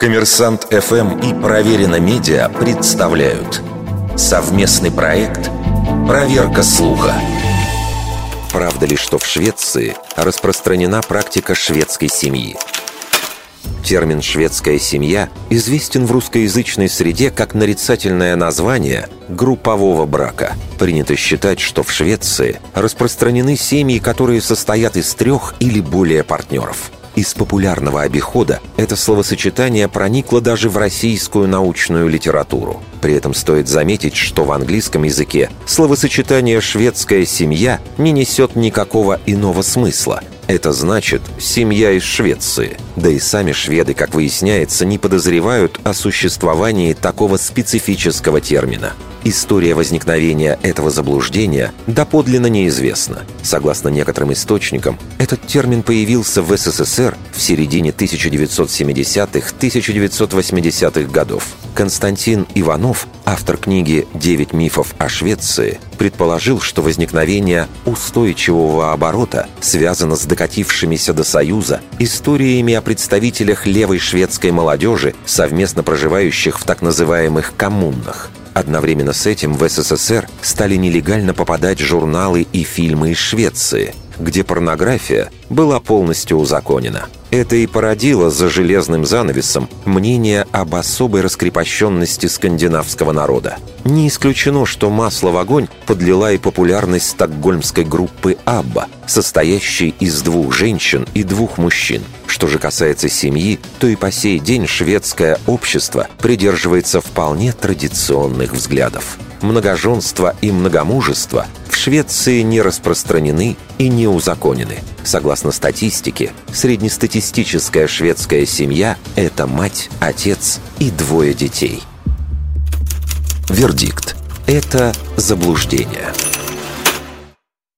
Коммерсант ФМ и Проверено Медиа представляют совместный проект «Проверка слуха». Правда ли, что в Швеции распространена практика шведской семьи? Термин «шведская семья» известен в русскоязычной среде как нарицательное название группового брака. Принято считать, что в Швеции распространены семьи, которые состоят из трех или более партнеров – из популярного обихода это словосочетание проникло даже в российскую научную литературу. При этом стоит заметить, что в английском языке словосочетание «шведская семья» не несет никакого иного смысла. Это значит «семья из Швеции». Да и сами шведы, как выясняется, не подозревают о существовании такого специфического термина. История возникновения этого заблуждения доподлинно неизвестна. Согласно некоторым источникам, этот термин появился в СССР в середине 1970-1980-х годов. Константин Иванов, автор книги «Девять мифов о Швеции», предположил, что возникновение устойчивого оборота связано с докатившимися до Союза историями о представителях левой шведской молодежи, совместно проживающих в так называемых коммунах – Одновременно с этим в СССР стали нелегально попадать журналы и фильмы из Швеции, где порнография была полностью узаконена. Это и породило за железным занавесом мнение об особой раскрепощенности скандинавского народа. Не исключено, что масло в огонь подлила и популярность стокгольмской группы «Абба», состоящей из двух женщин и двух мужчин. Что же касается семьи, то и по сей день шведское общество придерживается вполне традиционных взглядов. Многоженство и многомужество Швеции не распространены и не узаконены. Согласно статистике, среднестатистическая шведская семья – это мать, отец и двое детей. Вердикт – это заблуждение –